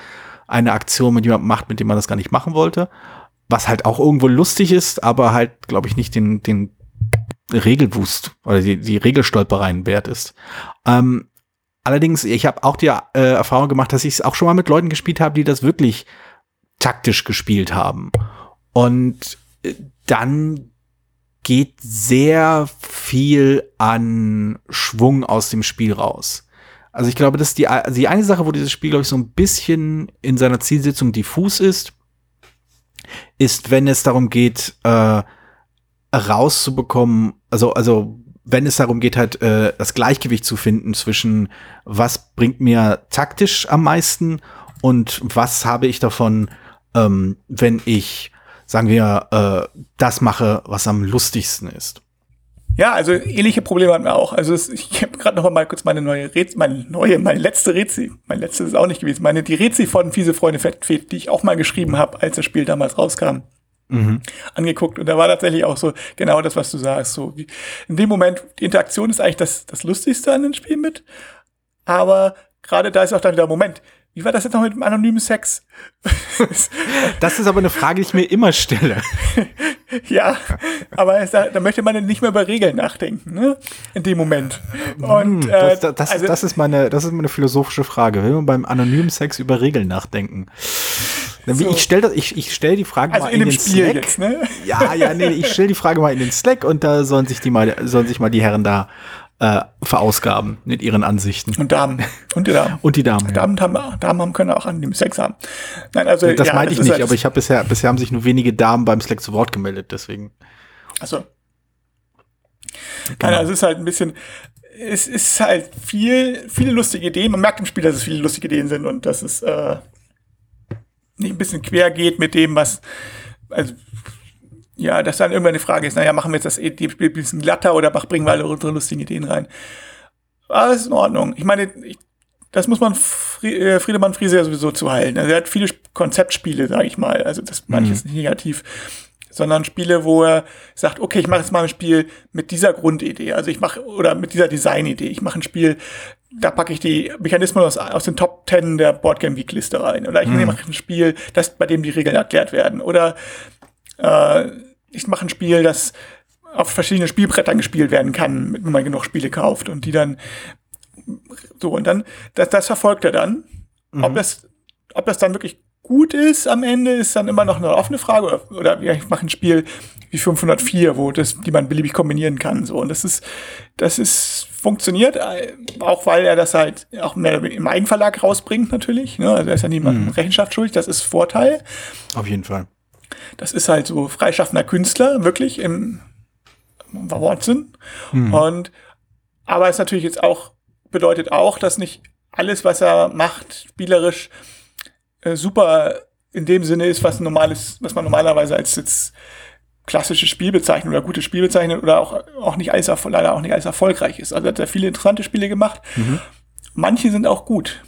eine Aktion mit jemandem macht, mit dem man das gar nicht machen wollte. Was halt auch irgendwo lustig ist, aber halt, glaube ich, nicht den, den Regelwust oder die, die Regelstolpereien wert ist. Ähm, allerdings, ich habe auch die äh, Erfahrung gemacht, dass ich es auch schon mal mit Leuten gespielt habe, die das wirklich taktisch gespielt haben. Und äh, dann geht sehr viel an Schwung aus dem Spiel raus. Also ich glaube, das ist die, die eine Sache, wo dieses Spiel, glaube ich, so ein bisschen in seiner Zielsetzung diffus ist, ist, wenn es darum geht, äh, rauszubekommen, also, also wenn es darum geht, halt äh, das Gleichgewicht zu finden zwischen was bringt mir taktisch am meisten und was habe ich davon, ähm, wenn ich, sagen wir, äh, das mache, was am lustigsten ist. Ja, also ähnliche Probleme hatten wir auch. Also es, ich habe gerade noch mal kurz meine neue Rätsel, meine neue, meine letzte Rätsel, mein letztes ist auch nicht gewesen, meine die Rätsel von Fiese Freunde Fettfeed, die ich auch mal geschrieben habe, als das Spiel damals rauskam, Mhm. angeguckt und da war tatsächlich auch so genau das, was du sagst. So wie in dem Moment die Interaktion ist eigentlich das das Lustigste an dem Spiel mit, aber gerade da ist auch dann wieder Moment. Wie war das jetzt noch mit dem anonymen Sex? Das ist aber eine Frage, die ich mir immer stelle. ja, aber da, da möchte man nicht mehr über Regeln nachdenken, ne? In dem Moment. Und äh, Das, das, also- das, ist meine, das ist meine philosophische Frage. Will man beim anonymen Sex über Regeln nachdenken? So. Ich stelle ich, ich stell die Frage also mal in in dem den Spiel Slack. jetzt, ne? Ja, ja, nee, ich stelle die Frage mal in den Slack und da sollen sich die mal, sollen sich mal die Herren da äh, verausgaben mit ihren Ansichten. Und Damen. Und die Damen. Und die Damen. Ja. Damen, haben, Damen haben können auch an dem Sex haben. Nein, also Das ja, meinte ich nicht, halt- aber ich habe bisher, bisher haben sich nur wenige Damen beim Slack zu Wort gemeldet, deswegen. Also, Genau. Nein, also es ist halt ein bisschen, es ist halt viel, viele lustige Ideen. Man merkt im Spiel, dass es viele lustige Ideen sind und dass es äh, nicht ein bisschen quer geht mit dem, was, also, ja, dass dann irgendwann die Frage ist, naja, machen wir jetzt das E- Spiel ein bisschen glatter oder bringen wir alle unsere lustigen Ideen rein. Aber es ist in Ordnung. Ich meine, ich, das muss man äh, Friedemann Friese ja sowieso zuhalten. Also er hat viele Sp- Konzeptspiele, sage ich mal. Also das meine ich jetzt nicht negativ. Sondern Spiele, wo er sagt, okay, ich mache jetzt mal ein Spiel mit dieser Grundidee. Also ich mache, oder mit dieser Designidee. Ich mache ein Spiel, da packe ich die Mechanismen aus, aus den Top Ten der Boardgame Week Liste rein. Oder ich mache ein Spiel, das, bei dem die Regeln erklärt werden. Oder äh, ich mache ein Spiel, das auf verschiedenen Spielbrettern gespielt werden kann, wenn man genug Spiele kauft und die dann so und dann das, das verfolgt er dann. Ob das ob das dann wirklich gut ist am Ende ist dann immer noch eine offene Frage oder, oder ja, ich mache ein Spiel wie 504, wo das die man beliebig kombinieren kann so und das ist das ist funktioniert äh, auch weil er das halt auch mehr im Eigenverlag rausbringt natürlich, ne? Also er ist ja niemandem Rechenschaft schuldig, das ist Vorteil. Auf jeden Fall. Das ist halt so freischaffender Künstler, wirklich im Watson. Mhm. Und, aber es natürlich jetzt auch, bedeutet auch, dass nicht alles, was er macht, spielerisch äh, super in dem Sinne ist, was normales, was man normalerweise als jetzt klassische Spiel bezeichnet oder gutes Spiel bezeichnet oder auch, auch nicht alles, leider auch nicht alles erfolgreich ist. Also hat er viele interessante Spiele gemacht. Mhm. Manche sind auch gut.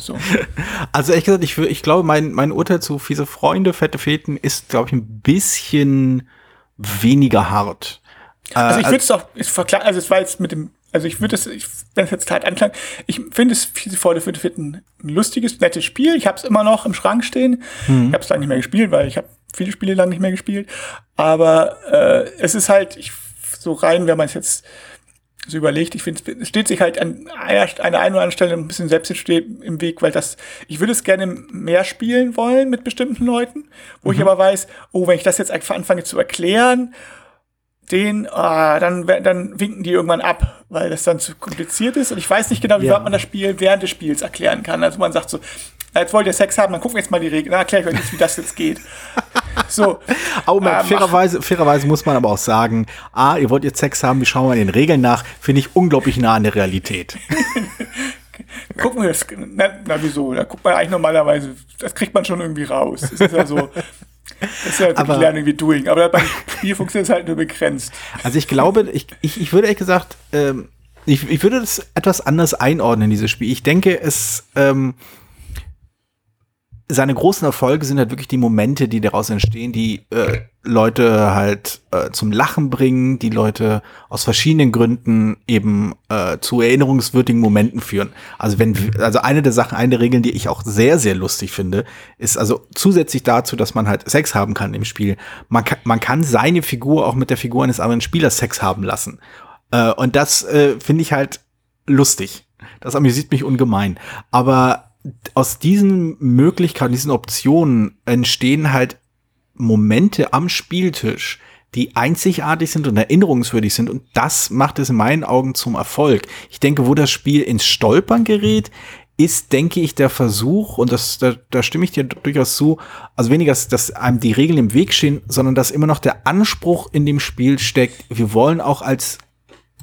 So. Also ehrlich gesagt, ich, ich glaube, mein, mein Urteil zu fiese Freunde, fette Feten ist, glaube ich, ein bisschen weniger hart. Also ich äh, würde es auch, ich verklang, also es war jetzt mit dem, also ich würde es, wenn es jetzt hart anklang, ich finde es fiese Freunde, fette Feten ein lustiges, nettes Spiel. Ich habe es immer noch im Schrank stehen. Mhm. Ich habe es lange nicht mehr gespielt, weil ich habe viele Spiele lang nicht mehr gespielt. Aber äh, es ist halt, ich, so rein, wenn man es jetzt so überlegt. Ich finde, es steht sich halt an einer, einer einen oder anderen Stelle ein bisschen selbst im Weg, weil das, ich würde es gerne mehr spielen wollen mit bestimmten Leuten, wo mhm. ich aber weiß, oh, wenn ich das jetzt anfange zu erklären, den, ah, dann, dann winken die irgendwann ab, weil das dann zu kompliziert ist. Und ich weiß nicht genau, wie ja. weit man das Spiel während des Spiels erklären kann. Also man sagt so, jetzt wollt ihr Sex haben, dann gucken wir jetzt mal die Regeln. Dann erkläre ich euch jetzt, wie das jetzt geht. So. Aber ähm, fairerweise, fairerweise muss man aber auch sagen, A, ihr wollt jetzt Sex haben, wir schauen mal den Regeln nach, finde ich unglaublich nah an der Realität. Gucken wir das, na, na, wieso? Da guckt man eigentlich normalerweise, das kriegt man schon irgendwie raus. Das ist ja so, das ist ja aber, Learning wie Doing, aber beim Spiel funktioniert es halt nur begrenzt. Also ich glaube, ich, ich, ich würde ehrlich gesagt, ähm, ich, ich würde das etwas anders einordnen, dieses Spiel. Ich denke, es, ähm, seine großen Erfolge sind halt wirklich die Momente, die daraus entstehen, die äh, Leute halt äh, zum Lachen bringen, die Leute aus verschiedenen Gründen eben äh, zu erinnerungswürdigen Momenten führen. Also wenn, also eine der Sachen, eine der Regeln, die ich auch sehr, sehr lustig finde, ist also zusätzlich dazu, dass man halt Sex haben kann im Spiel, man kann, man kann seine Figur auch mit der Figur eines anderen Spielers Sex haben lassen. Äh, und das äh, finde ich halt lustig. Das amüsiert mich ungemein. Aber aus diesen Möglichkeiten, diesen Optionen entstehen halt Momente am Spieltisch, die einzigartig sind und erinnerungswürdig sind. Und das macht es in meinen Augen zum Erfolg. Ich denke, wo das Spiel ins Stolpern gerät, ist, denke ich, der Versuch, und das, da, da stimme ich dir durchaus zu, also weniger, dass einem die Regeln im Weg stehen, sondern dass immer noch der Anspruch in dem Spiel steckt, wir wollen auch als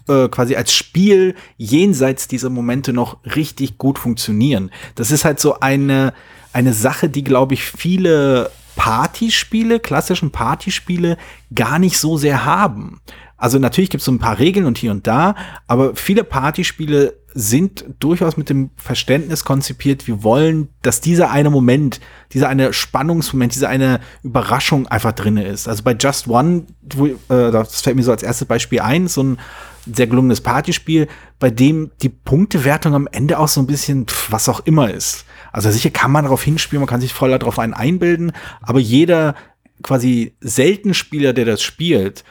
äh, quasi als Spiel jenseits dieser Momente noch richtig gut funktionieren. Das ist halt so eine, eine Sache, die, glaube ich, viele Partyspiele, klassischen Partyspiele, gar nicht so sehr haben. Also natürlich gibt es so ein paar Regeln und hier und da, aber viele Partyspiele sind durchaus mit dem Verständnis konzipiert, wir wollen, dass dieser eine Moment, dieser eine Spannungsmoment, diese eine Überraschung einfach drin ist. Also bei Just One, wo, äh, das fällt mir so als erstes Beispiel ein, so ein sehr gelungenes Partyspiel, bei dem die Punktewertung am Ende auch so ein bisschen pff, was auch immer ist. Also sicher kann man darauf hinspielen, man kann sich voll darauf einen einbilden, aber jeder quasi selten Spieler, der das spielt,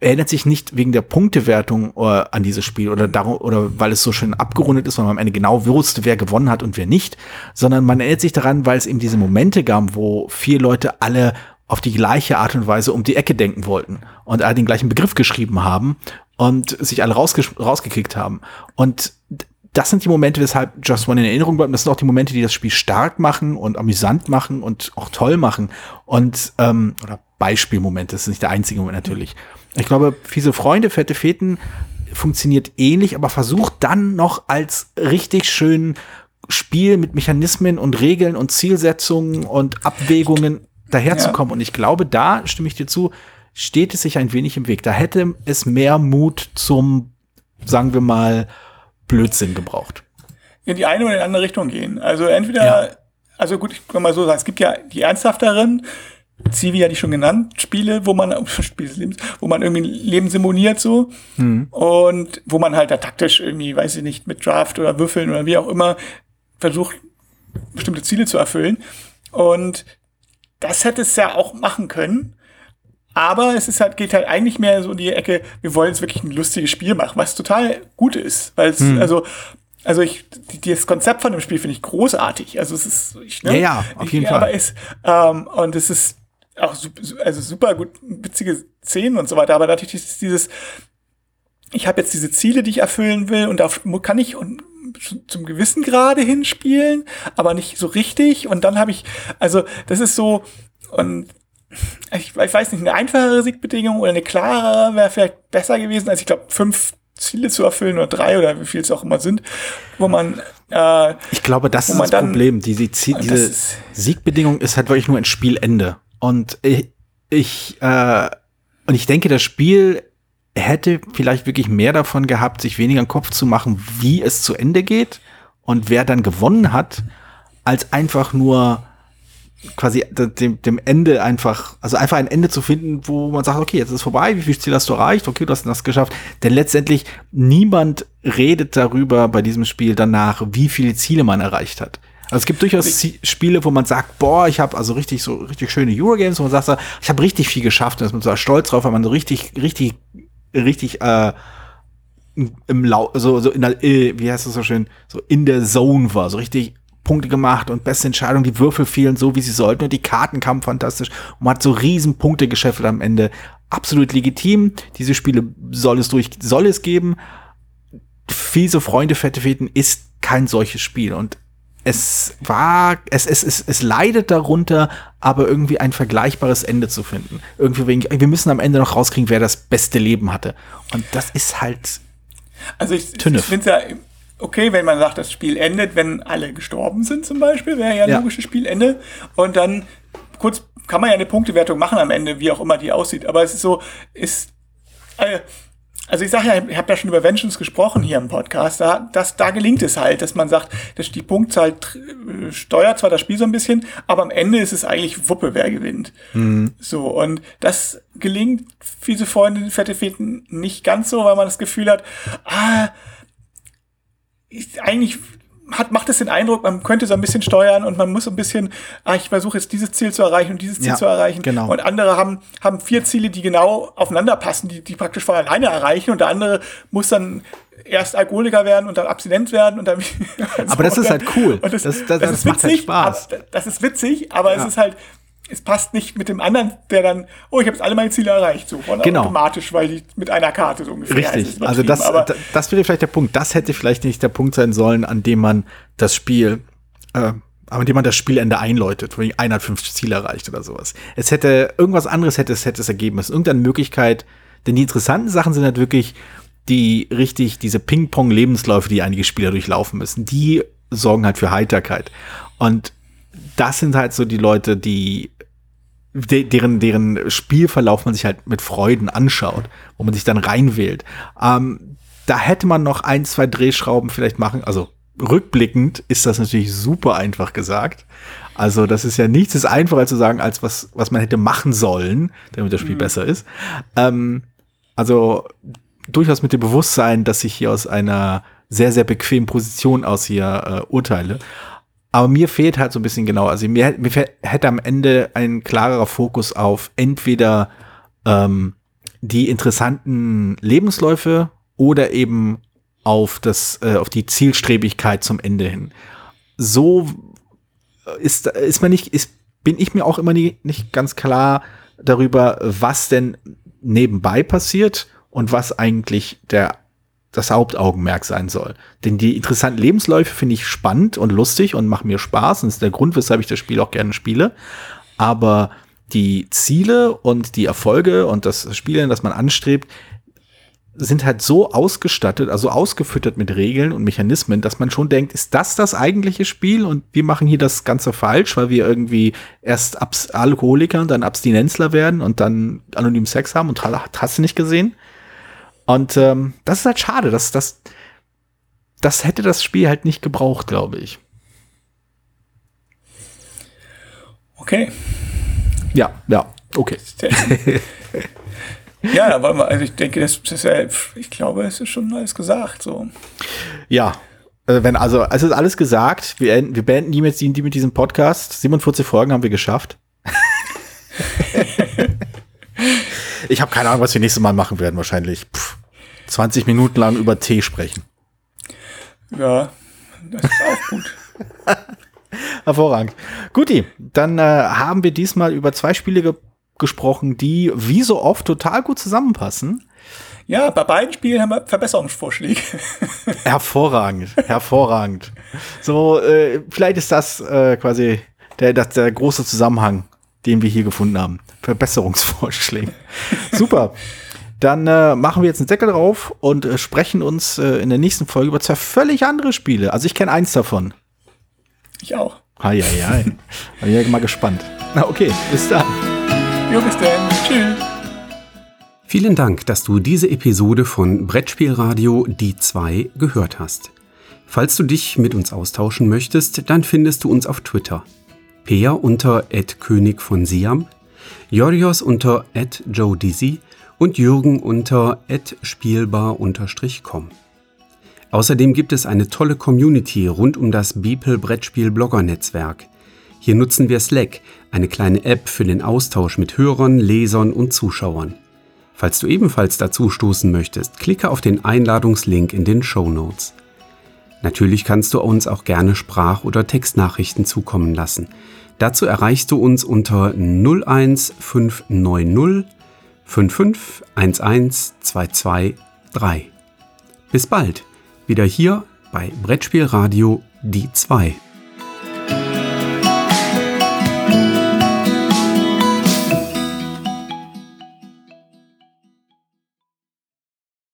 erinnert sich nicht wegen der Punktewertung uh, an dieses Spiel oder darum, oder weil es so schön abgerundet ist, weil man am Ende genau wusste, wer gewonnen hat und wer nicht, sondern man erinnert sich daran, weil es eben diese Momente gab, wo vier Leute alle auf die gleiche Art und Weise um die Ecke denken wollten und alle den gleichen Begriff geschrieben haben und sich alle rausge rausgekickt haben. Und das sind die Momente, weshalb Just One in Erinnerung bleibt. Das sind auch die Momente, die das Spiel stark machen und amüsant machen und auch toll machen. Und ähm, oder Beispielmomente, das ist nicht der einzige Moment natürlich. Ich glaube, fiese Freunde, fette Feten funktioniert ähnlich, aber versucht dann noch als richtig schön Spiel mit Mechanismen und Regeln und Zielsetzungen und Abwägungen daherzukommen. Ja. Und ich glaube, da stimme ich dir zu, steht es sich ein wenig im Weg. Da hätte es mehr Mut zum, sagen wir mal, Blödsinn gebraucht. In die eine oder in die andere Richtung gehen. Also entweder, ja. also gut, ich kann mal so sagen, es gibt ja die ernsthafteren, Zivi hatte ich schon genannt, Spiele, wo man, Spiele wo man irgendwie Leben simuliert so mhm. und wo man halt da taktisch irgendwie, weiß ich nicht, mit Draft oder Würfeln oder wie auch immer versucht, bestimmte Ziele zu erfüllen. Und das hätte es ja auch machen können. Aber es ist halt, geht halt eigentlich mehr so in die Ecke, wir wollen jetzt wirklich ein lustiges Spiel machen, was total gut ist. Weil es, hm. also, also ich, das Konzept von dem Spiel finde ich großartig. Also es ist, ich, ne? Ja, ja, auf jeden ich, Fall. Aber ist, ähm, und es ist auch also super gut, witzige Szenen und so weiter. Aber natürlich ist dieses, ich habe jetzt diese Ziele, die ich erfüllen will, und da kann ich und zum gewissen Grade hinspielen, aber nicht so richtig. Und dann habe ich, also das ist so, und ich, ich weiß nicht, eine einfachere Siegbedingung oder eine klarere wäre vielleicht besser gewesen, als ich glaube, fünf Ziele zu erfüllen oder drei oder wie viel es auch immer sind, wo man äh, Ich glaube, das ist das dann, Problem. Die, die, die diese Siegbedingung ist halt wirklich nur ein Spielende. Und ich, ich äh, und ich denke, das Spiel hätte vielleicht wirklich mehr davon gehabt, sich weniger im Kopf zu machen, wie es zu Ende geht und wer dann gewonnen hat, als einfach nur quasi dem, dem Ende einfach, also einfach ein Ende zu finden, wo man sagt, okay, jetzt ist es vorbei, wie viel Ziel hast du erreicht, okay, du hast das geschafft. Denn letztendlich niemand redet darüber bei diesem Spiel danach, wie viele Ziele man erreicht hat. Also es gibt durchaus Spiele, wo man sagt, boah, ich habe also richtig so richtig schöne Eurogames, wo man sagt, ich habe richtig viel geschafft, und ist man so stolz drauf, weil man so richtig, richtig, richtig äh, im Lau so, so in der, äh, wie heißt das so schön, so in der Zone war, so richtig Punkte gemacht und beste Entscheidung, die Würfel fielen so, wie sie sollten und die Karten kamen fantastisch und man hat so riesen Punkte gescheffelt am Ende. Absolut legitim. Diese Spiele soll es durch, soll es geben. Fiese Freunde, fette Feten ist kein solches Spiel und es war, es, es, es, es leidet darunter, aber irgendwie ein vergleichbares Ende zu finden. Irgendwie wegen, wir müssen am Ende noch rauskriegen, wer das beste Leben hatte. Und das ist halt. Also ich, ich finde es ja okay, wenn man sagt, das Spiel endet, wenn alle gestorben sind zum Beispiel, wäre ja ein ja. logisches Spielende. Und dann kurz kann man ja eine Punktewertung machen am Ende, wie auch immer die aussieht. Aber es ist so, ist, äh, also ich sage ja, ich habe ja schon über Vengeance gesprochen hier im Podcast, da, das, da gelingt es halt, dass man sagt, dass die Punktzahl äh, steuert zwar das Spiel so ein bisschen, aber am Ende ist es eigentlich Wuppe, wer gewinnt. Mhm. So, und das gelingt fiese Freunde, fette Feten nicht ganz so, weil man das Gefühl hat, ah, ich, eigentlich hat, macht es den Eindruck, man könnte so ein bisschen steuern und man muss so ein bisschen, ah, ich versuche jetzt dieses Ziel zu erreichen und dieses Ziel ja, zu erreichen. Genau. Und andere haben, haben vier Ziele, die genau aufeinander passen, die, die praktisch von alleine erreichen und der andere muss dann erst Alkoholiker werden und dann abstinent werden und dann. aber das ist halt cool. Und das, das, das, das, das macht halt witzig, halt Spaß. das ist witzig, aber ja. es ist halt, es passt nicht mit dem anderen, der dann, oh, ich habe jetzt alle meine Ziele erreicht, so von genau. automatisch, weil die mit einer Karte so ungefähr. Richtig. Also das, das wäre vielleicht der Punkt. Das hätte vielleicht nicht der Punkt sein sollen, an dem man das Spiel, äh, an dem man das Spielende einläutet, wo einer hat fünf Ziele erreicht oder sowas. Es hätte irgendwas anderes hätte es hätte es ergeben müssen, irgendeine Möglichkeit. Denn die interessanten Sachen sind halt wirklich die richtig diese Ping-Pong-Lebensläufe, die einige Spieler durchlaufen müssen. Die sorgen halt für Heiterkeit und das sind halt so die Leute, die de deren, deren Spielverlauf man sich halt mit Freuden anschaut, wo man sich dann reinwählt. Ähm, da hätte man noch ein, zwei Drehschrauben vielleicht machen. Also rückblickend ist das natürlich super einfach gesagt. Also das ist ja nichts ist einfacher zu sagen, als was, was man hätte machen sollen, damit das Spiel mhm. besser ist. Ähm, also durchaus mit dem Bewusstsein, dass ich hier aus einer sehr, sehr bequemen Position aus hier äh, urteile. Aber mir fehlt halt so ein bisschen genau, also mir, mir hätte am Ende ein klarerer Fokus auf entweder ähm, die interessanten Lebensläufe oder eben auf das, äh, auf die Zielstrebigkeit zum Ende hin. So ist, ist man nicht, ist, bin ich mir auch immer nie, nicht ganz klar darüber, was denn nebenbei passiert und was eigentlich der das Hauptaugenmerk sein soll. Denn die interessanten Lebensläufe finde ich spannend und lustig und machen mir Spaß. Und ist der Grund, weshalb ich das Spiel auch gerne spiele. Aber die Ziele und die Erfolge und das Spielen, das man anstrebt, sind halt so ausgestattet, also ausgefüttert mit Regeln und Mechanismen, dass man schon denkt, ist das das eigentliche Spiel und wir machen hier das Ganze falsch, weil wir irgendwie erst Abs Alkoholiker und dann Abstinenzler werden und dann anonym Sex haben und hast du nicht gesehen? Und ähm, das ist halt schade. Das, das, das hätte das Spiel halt nicht gebraucht, glaube ich. Okay. Ja, ja, okay. ja, aber also ich denke, das, das ja, ich glaube, es ist schon alles gesagt. So. Ja, äh, wenn also, es ist alles gesagt. Wir, wir beenden die mit, die mit diesem Podcast. 47 Folgen haben wir geschafft. ich habe keine Ahnung, was wir nächstes Mal machen werden. Wahrscheinlich. Pff 20 Minuten lang über Tee sprechen. Ja, das ist auch gut. Hervorragend. Guti, dann äh, haben wir diesmal über zwei Spiele ge gesprochen, die wie so oft total gut zusammenpassen. Ja, bei beiden Spielen haben wir Verbesserungsvorschläge. hervorragend, hervorragend. So, äh, vielleicht ist das äh, quasi der, das, der große Zusammenhang den wir hier gefunden haben. Verbesserungsvorschläge. Super. Dann äh, machen wir jetzt einen Deckel drauf und äh, sprechen uns äh, in der nächsten Folge über zwei völlig andere Spiele. Also ich kenne eins davon. Ich auch. Hei, hei, hei. Bin ja mal gespannt. Na okay, bis dann. Jo, bis dann. Tschüss. Vielen Dank, dass du diese Episode von Brettspielradio Die 2 gehört hast. Falls du dich mit uns austauschen möchtest, dann findest du uns auf Twitter. Peer unter König von Siam, Jorios unter Joe Dizzy und Jürgen unter spielbar-com. Außerdem gibt es eine tolle Community rund um das Beeple Brettspiel Blogger Netzwerk. Hier nutzen wir Slack, eine kleine App für den Austausch mit Hörern, Lesern und Zuschauern. Falls du ebenfalls dazu stoßen möchtest, klicke auf den Einladungslink in den Show Notes. Natürlich kannst du uns auch gerne Sprach- oder Textnachrichten zukommen lassen. Dazu erreichst du uns unter 01590 5511223. Bis bald, wieder hier bei Brettspielradio die 2.